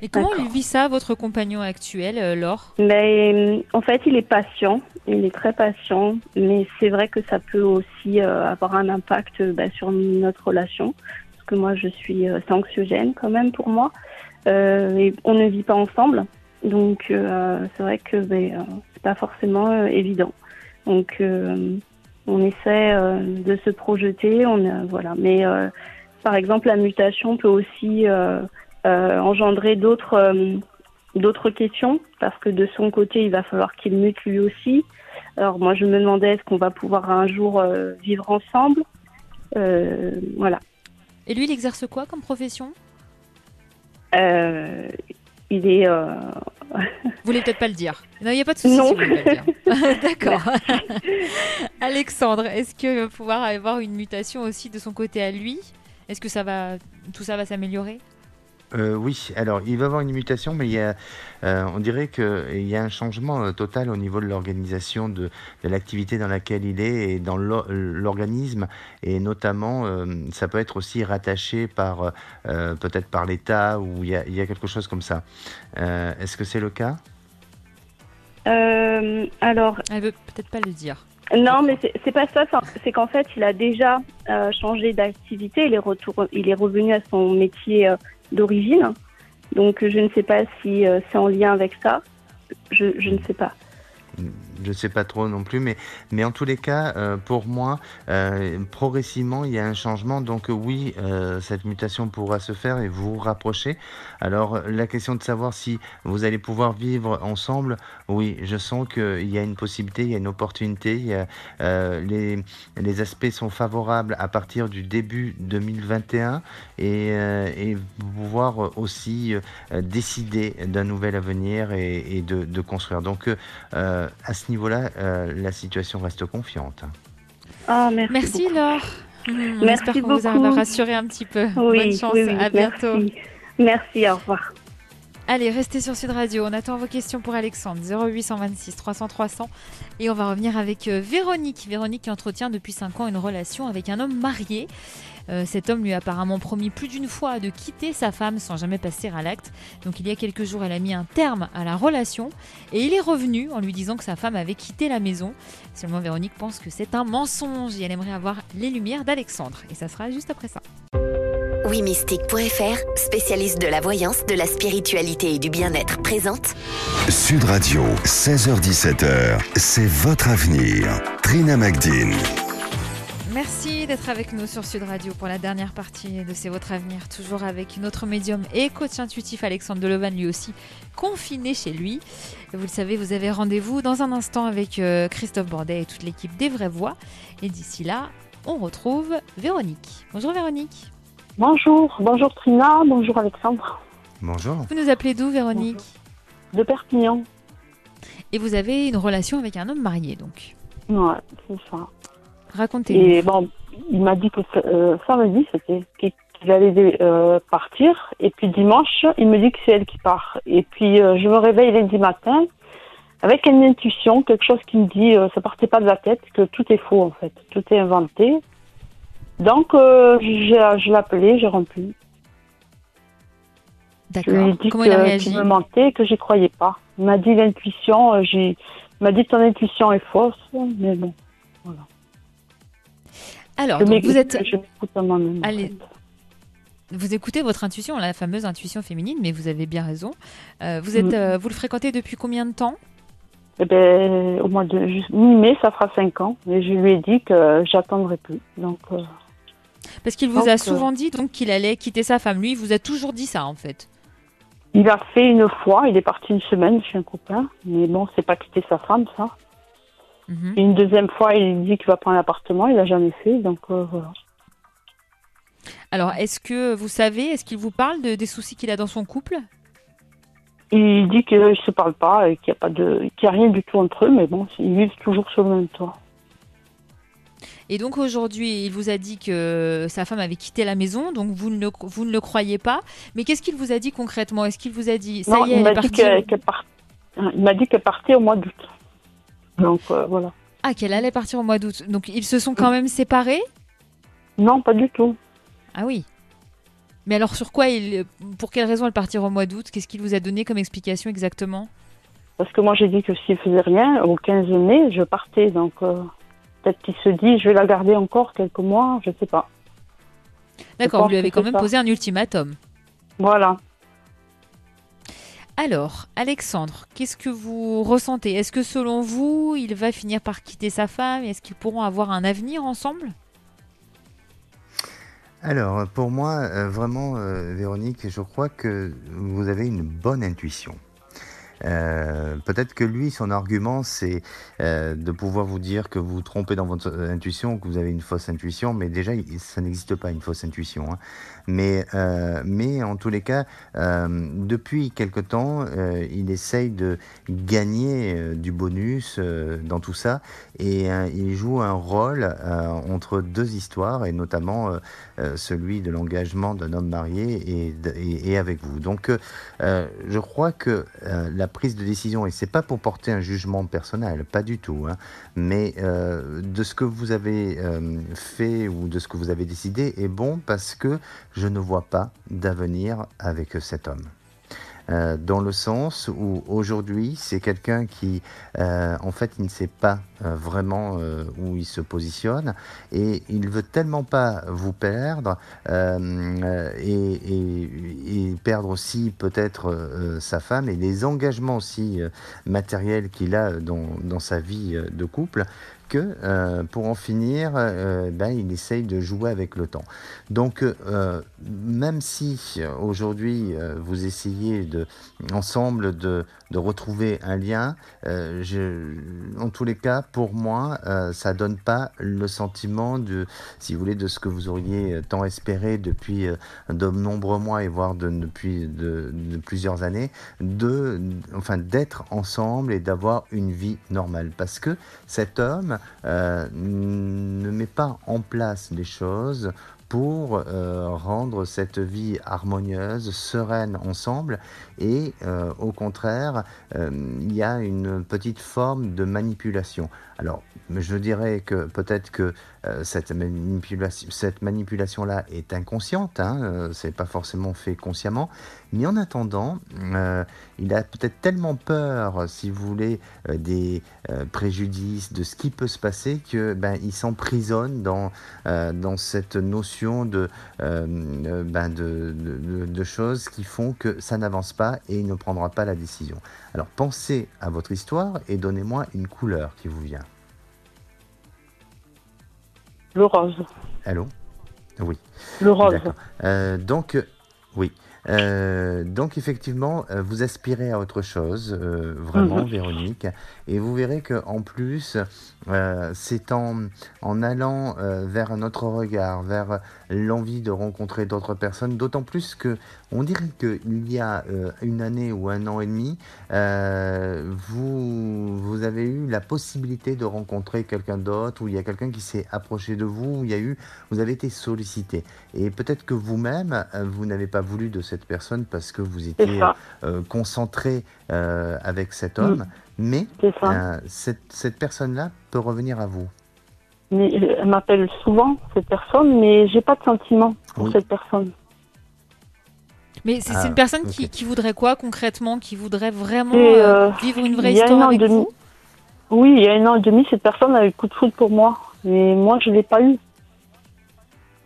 Et comment il vit ça, votre compagnon actuel, euh, Laure? Mais, euh, En fait, il est patient, il est très patient, mais c'est vrai que ça peut aussi euh, avoir un impact bah, sur notre relation, parce que moi, je suis anxiogène quand même pour moi, et on ne vit pas ensemble, donc c'est vrai que bah, c'est pas forcément évident. Donc, on essaie de se projeter, on voilà, mais par exemple, la mutation peut aussi euh, engendrer d'autres euh, d'autres questions parce que de son côté, il va falloir qu'il mute lui aussi. Alors moi, je me demandais est-ce qu'on va pouvoir un jour euh, vivre ensemble? voilà. Et lui, il exerce quoi comme profession? Il est. Vous voulez peut-être pas le dire. Non, il n'y a pas de souci. Non. D'accord. Alexandre, est-ce qu'il va pouvoir avoir une mutation aussi de son côté à lui Est-ce que ça va, tout ça va s'améliorer? Euh, oui, alors il va y avoir une mutation, mais il y a, euh, on dirait qu'il y a un changement euh, total au niveau de l'organisation de, l'activité dans laquelle il est et dans l'organisme, et notamment ça peut être aussi rattaché par peut-être par l'État ou il y, a, il y, a, quelque chose comme ça. Est-ce que c'est le cas? Alors, elle veut peut-être pas le dire. Non, mais c'est pas ça. C'est qu'en fait, il a déjà changé d'activité. Il est retour, il est revenu à son métier d'origine. Donc je ne sais pas si euh, c'est en lien avec ça. Je, je ne sais pas je ne sais pas trop non plus, mais, mais en tous les cas, euh, pour moi, euh, progressivement, il y a un changement. Donc oui, euh, cette mutation pourra se faire et vous rapprocher. Alors la question de savoir si vous allez pouvoir vivre ensemble, oui, je sens qu'il y a une possibilité, il y a une opportunité. Il y a, les, les aspects sont favorables à partir du début 2021 et, et pouvoir aussi décider d'un nouvel avenir et, et de, de, construire. Donc à ce niveau-là, euh, la situation reste confiante. Ah, merci. Merci Laure. Mmh, J'espère qu'on vous a rassuré un petit peu. Bonne chance, à bientôt. Merci. au revoir. Allez, restez sur Sud Radio. On attend vos questions pour Alexandre, 0826 300 300. Et on va revenir avec euh, Véronique. Véronique qui entretient depuis 5 ans une relation avec un homme marié. Euh, cet homme lui a apparemment promis plus d'une fois de quitter sa femme sans jamais passer à l'acte. Donc il y a quelques jours, elle a mis un terme à la relation et il est revenu en lui disant que sa femme avait quitté la maison. Seulement Véronique pense que c'est un mensonge et elle aimerait avoir les lumières d'Alexandre. Et ça sera juste après ça. WeMystique.fr, spécialiste de la voyance, de la spiritualité et du bien-être, présente Sud Radio, 16h17h, c'est votre avenir. Trina Magdine. Merci d'être avec nous sur Sud Radio pour la dernière partie de C'est votre avenir, toujours avec notre médium et coach intuitif Alexandre Delevan, lui aussi confiné chez lui. Vous le savez, vous avez rendez-vous dans un instant avec euh, Christophe Bordet et toute l'équipe des Vraies Voix. Et d'ici là, on retrouve Véronique. Bonjour Véronique. Bonjour, bonjour Trina, bonjour Alexandre. Bonjour. Vous nous appelez d'où Véronique De Perpignan. Et vous avez une relation avec un homme marié donc Ouais, c'est ça. Racontez. Et bon, il m'a dit que euh, samedi, c'était qu'il allait euh, partir. Et puis dimanche, il me dit que c'est elle qui part. Et puis euh, je me réveille lundi matin avec une intuition, quelque chose qui me dit, euh, ça partait pas de la tête, que tout est faux en fait, tout est inventé. Donc euh, je l'ai appelé, j'ai rompu. D'accord. Je Comment il a réagi qu'il me mentait, que j'y croyais pas. Il m'a dit l'intuition, j'ai, m'a dit ton intuition est fausse, mais bon, voilà. Alors, vous êtes. Allez. Vous écoutez votre intuition, la fameuse intuition féminine, mais vous avez bien raison. Euh, vous, êtes, mm. euh, vous le fréquentez depuis combien de temps? Eh ben, Au mois de mi-mai, ça fera 5 ans. Et je lui ai dit que j'attendrai plus. Donc, euh, Parce qu'il vous a souvent dit donc qu'il allait quitter sa femme. Lui, il vous a toujours dit ça, en fait. Il a fait une fois, il est parti une semaine chez un copain. Mais bon, c'est pas quitter sa femme, ça. Mhm. Une deuxième fois, il dit qu'il va prendre l'appartement, il l'a jamais fait, donc euh, voilà. Alors, est-ce que vous savez, est-ce qu'il vous parle de, des soucis qu'il a dans son couple? Il dit qu'il ne se parle pas et qu'il n'y a, pas de, qu'il a rien du tout entre eux, mais bon, ils vivent toujours sur le même toit. Et donc aujourd'hui, il vous a dit que sa femme avait quitté la maison, donc vous ne, vous ne le croyez pas. Mais qu'est-ce qu'il vous a dit concrètement? Est-ce qu'il vous a dit ça non, y est, il m'a dit qu'elle part- Il m'a dit qu'elle partait au mois d'août. Donc euh, voilà. Ah, qu'elle allait partir au mois d'août. Donc ils se sont quand même séparés? Non, pas du tout. Ah oui. Mais alors sur quoi il, pour quelle raison elle partir au mois d'août? Qu'est-ce qu'il vous a donné comme explication exactement? Parce que moi j'ai dit que s'il faisait rien, au 15 mai, je partais. Donc euh, peut-être qu'il se dit je vais la garder encore quelques mois, je sais pas. D'accord, vous lui avez quand même ça. posé un ultimatum. Voilà. Alors, Alexandre, qu'est-ce que vous ressentez? Est-ce que selon vous, il va finir par quitter sa femme? Est-ce qu'ils pourront avoir un avenir ensemble? Alors, pour moi, euh, vraiment, euh, Véronique, je crois que vous avez une bonne intuition. Euh, Peut-être que lui, son argument, c'est euh, de pouvoir vous dire que vous vous trompez dans votre intuition, que vous avez une fausse intuition, mais déjà, ça n'existe pas une fausse intuition. hein. Mais, euh, mais en tous les cas, euh, depuis quelque temps, euh, il essaye de gagner euh, du bonus euh, dans tout ça, et euh, il joue un rôle entre deux histoires, et notamment celui de l'engagement d'un homme marié et, et, avec vous. Donc, je crois que la prise de décision, et c'est pas pour porter un jugement personnel, pas du tout, hein, mais de ce que vous avez fait ou de ce que vous avez décidé est bon parce que ne vois pas d'avenir avec cet homme. Euh, dans le sens où aujourd'hui c'est quelqu'un qui euh, en fait il ne sait pas euh, vraiment où il se positionne et il veut tellement pas vous perdre et, perdre aussi peut-être sa femme et les engagements aussi matériels qu'il a dans, dans sa vie de couple que pour en finir, ben, il essaye de jouer avec le temps. Donc, même si aujourd'hui vous essayez de, ensemble de, de retrouver un lien, euh, en tous les cas, pour moi, euh, ça donne pas le sentiment de, si vous voulez, de ce que vous auriez euh, tant espéré depuis euh, de nombreux mois et voire de, depuis de, de plusieurs années, de, enfin, d'être ensemble et d'avoir une vie normale. Parce que cet homme euh, ne met pas en place les choses pour euh, rendre cette vie harmonieuse, sereine ensemble. Et euh, au contraire, euh, il y a une petite forme de manipulation. Alors, je dirais que peut-être que euh, cette, manipulation, cette manipulation-là est inconsciente, hein, c'est pas forcément fait consciemment, mais en attendant, il a peut-être tellement peur, si vous voulez, des préjudices, de ce qui peut se passer, que ben, il s'emprisonne dans, dans cette notion de, ben, de- de choses qui font que ça n'avance pas et il ne prendra pas la décision. Alors pensez à votre histoire et donnez-moi une couleur qui vous vient. Le rose. Allô? Oui. Le rose. Euh, donc, euh, oui. Euh, donc effectivement, vous aspirez à autre chose, euh, vraiment, Mhm. Véronique, et vous verrez que en plus, euh, c'est en, en allant euh, vers un autre regard, vers l'envie de rencontrer d'autres personnes, d'autant plus que on dirait qu'il y a euh, une année ou un an et demi, euh, vous, vous avez eu la possibilité de rencontrer quelqu'un d'autre, ou il y a quelqu'un qui s'est approché de vous, où il y a eu, vous avez été sollicité. Et peut-être que vous-même, vous n'avez pas voulu de cette personne parce que vous étiez concentré avec cet homme, mais euh, cette, cette personne-là peut revenir à vous. Mais euh, elle m'appelle souvent, cette personne, mais j'ai pas de sentiment pour Oui. cette personne. Mais c'est Ah, une personne qui, qui voudrait quoi concrètement Qui voudrait vraiment euh, euh, vivre une vraie il y a histoire un an avec et demi. vous? Oui, il y a un an et demi, cette personne a eu le coup de foudre pour moi. Mais moi, je l'ai pas eu.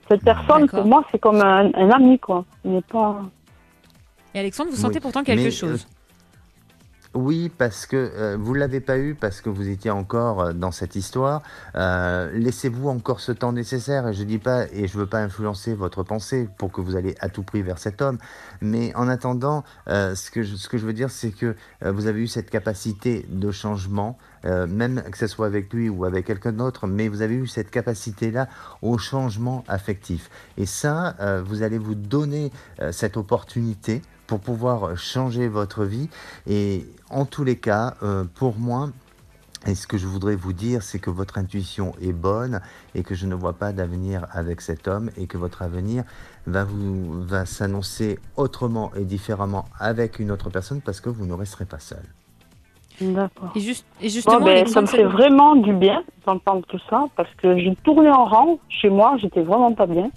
Cette personne, D'accord. pour moi, c'est comme un, un ami, quoi. Mais pas. Et Alexandre, vous Oui, sentez pourtant quelque mais, chose. Oui, parce que euh, vous l'avez pas eu, parce que vous étiez encore euh, dans cette histoire. Euh, Laissez-vous encore ce temps nécessaire. Et je dis pas, et je veux pas influencer votre pensée pour que vous allez à tout prix vers cet homme. Mais en attendant, ce que je, ce que je veux dire, c'est que vous avez eu cette capacité de changement, même que ce soit avec lui ou avec quelqu'un d'autre, mais vous avez eu cette capacité-là au changement affectif. Et ça, vous allez vous donner cette opportunité pour pouvoir changer votre vie. Et en tous les cas, euh, pour moi, Et ce que je voudrais vous dire, c'est que votre intuition est bonne et que je ne vois pas d'avenir avec cet homme et que votre avenir va, vous, va s'annoncer autrement et différemment avec une autre personne parce que vous ne resterez pas seul. D'accord. Et, juste, et justement, Bon, ben, ça me fait vraiment du bien d'entendre tout ça parce que je tournais en rang chez moi, j'étais vraiment pas bien,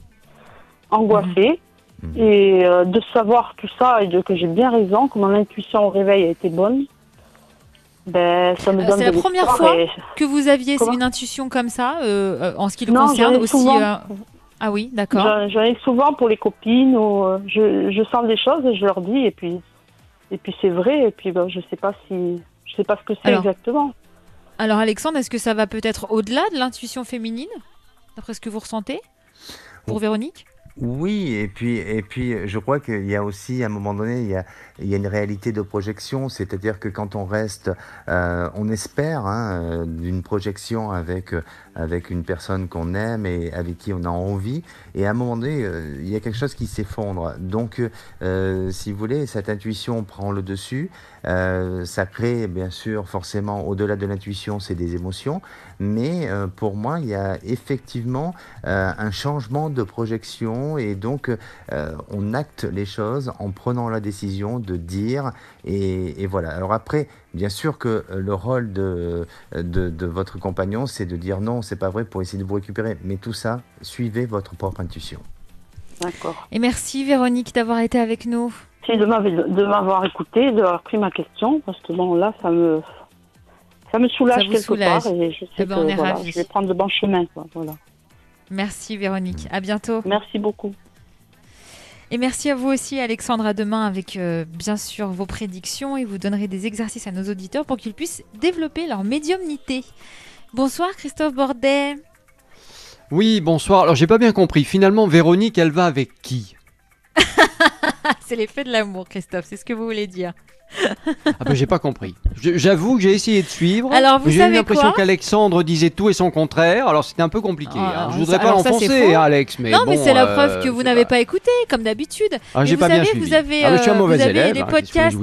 angoissée. Mhm. Et euh, de savoir tout ça et de que j'ai bien raison, que mon intuition au réveil a été bonne, ben, ça me Euh, donne c'est la première fois et- que vous aviez Comment une intuition comme ça, euh, en ce qui le Non, concerne aussi. souvent. euh, Ah oui, d'accord. J'en ai souvent pour les copines euh, je, je sens des choses et je leur dis et puis et puis c'est vrai et puis ben, je sais pas si je sais pas ce que c'est Alors, exactement. Alors Alexandre, est-ce que ça va peut-être au-delà de l'intuition féminine, d'après ce que vous ressentez Pour Véronique? Oui, et puis, et puis je crois qu'il y a aussi, à un moment donné, il y a, il y a une réalité de projection, c'est-à-dire que quand on reste, euh, on espère hein, euh, d'une projection avec, euh, avec une personne qu'on aime et avec qui on a envie, et à un moment donné, euh, il y a quelque chose qui s'effondre. Donc, euh, si vous voulez, cette intuition prend le dessus, ça crée bien sûr forcément, au-delà de l'intuition, c'est des émotions, mais euh, pour moi, il y a effectivement euh, un changement de projection et donc euh, on acte les choses en prenant la décision de dire et, et voilà. Alors après, bien sûr que le rôle de, de, de votre compagnon, c'est de dire non, c'est pas vrai pour essayer de vous récupérer, mais tout ça, suivez votre propre intuition. D'accord. Et merci Véronique d'avoir été avec nous. C'est de m'avoir de m'avoir écouté, d'avoir pris ma question parce que bon là ça me ça me soulage Ça quelque soulage. part et je sais Eh ben, que on est voilà, ravis. je vais prendre le bon chemin quoi, voilà. Merci Véronique. À bientôt. Merci beaucoup. Et merci à vous aussi, Alexandre. À demain avec euh, bien sûr vos prédictions et vous donnerez des exercices à nos auditeurs pour qu'ils puissent développer leur médiumnité. Bonsoir Christophe Bordet. Oui, bonsoir. Alors j'ai pas bien compris. Finalement, Véronique, elle va avec qui? C'est l'effet de l'amour, Christophe. C'est ce que vous voulez dire. Ah ben j'ai pas compris. J'avoue que j'ai essayé de suivre. Alors, vous J'ai eu l'impression qu'Alexandre disait tout et son contraire. Alors c'était un peu compliqué. Ah, hein. Je voudrais pas ça, c'est l'enfoncer, hein, Alex. Mais non, mais c'est la euh, preuve que vous n'avez pas- pas écouté, comme d'habitude. Ah, j'ai vous pas bien savez, suivi. vous avez, Ah, mais je suis un euh, mauvais vous avez élève, les hein, podcasts.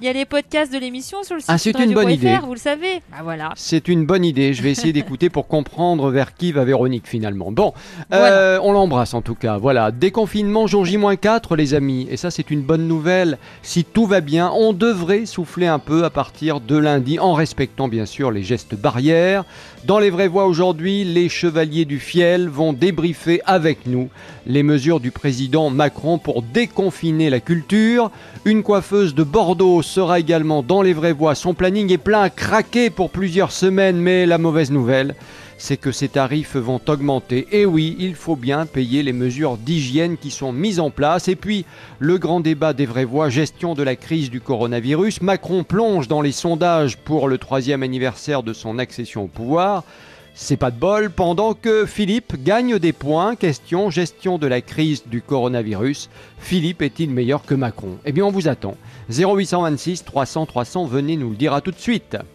Il y a les podcasts de l'émission sur le site Ah, c'est une bonne idée. Vous le savez. Bah voilà. C'est une bonne idée. Je vais essayer d'écouter pour comprendre vers qui va Véronique finalement. Bon, Voilà. euh, on l'embrasse en tout cas. Voilà, déconfinement jour J-4 les amis. Et ça c'est une bonne nouvelle. Si tout va bien, on devrait souffler un peu à partir de lundi en respectant bien sûr les gestes barrières. Dans les vraies voix aujourd'hui, les chevaliers du fiel vont débriefer avec nous les mesures du président Macron pour déconfiner la culture. Une coiffeuse de Bordeaux sera également dans les vraies voix. Son planning est plein à craquer pour plusieurs semaines, mais la mauvaise nouvelle, c'est que ces tarifs vont augmenter. Et oui, il faut bien payer les mesures d'hygiène qui sont mises en place. Et puis, le grand débat des vraies voix, gestion de la crise du coronavirus. Macron plonge dans les sondages pour le troisième anniversaire de son accession au pouvoir. C'est pas de bol, pendant que Philippe gagne des points. Question gestion de la crise du coronavirus. Philippe est-il meilleur que Macron? Eh bien, on vous attend. 0826 300 300, venez nous le dire à tout de suite.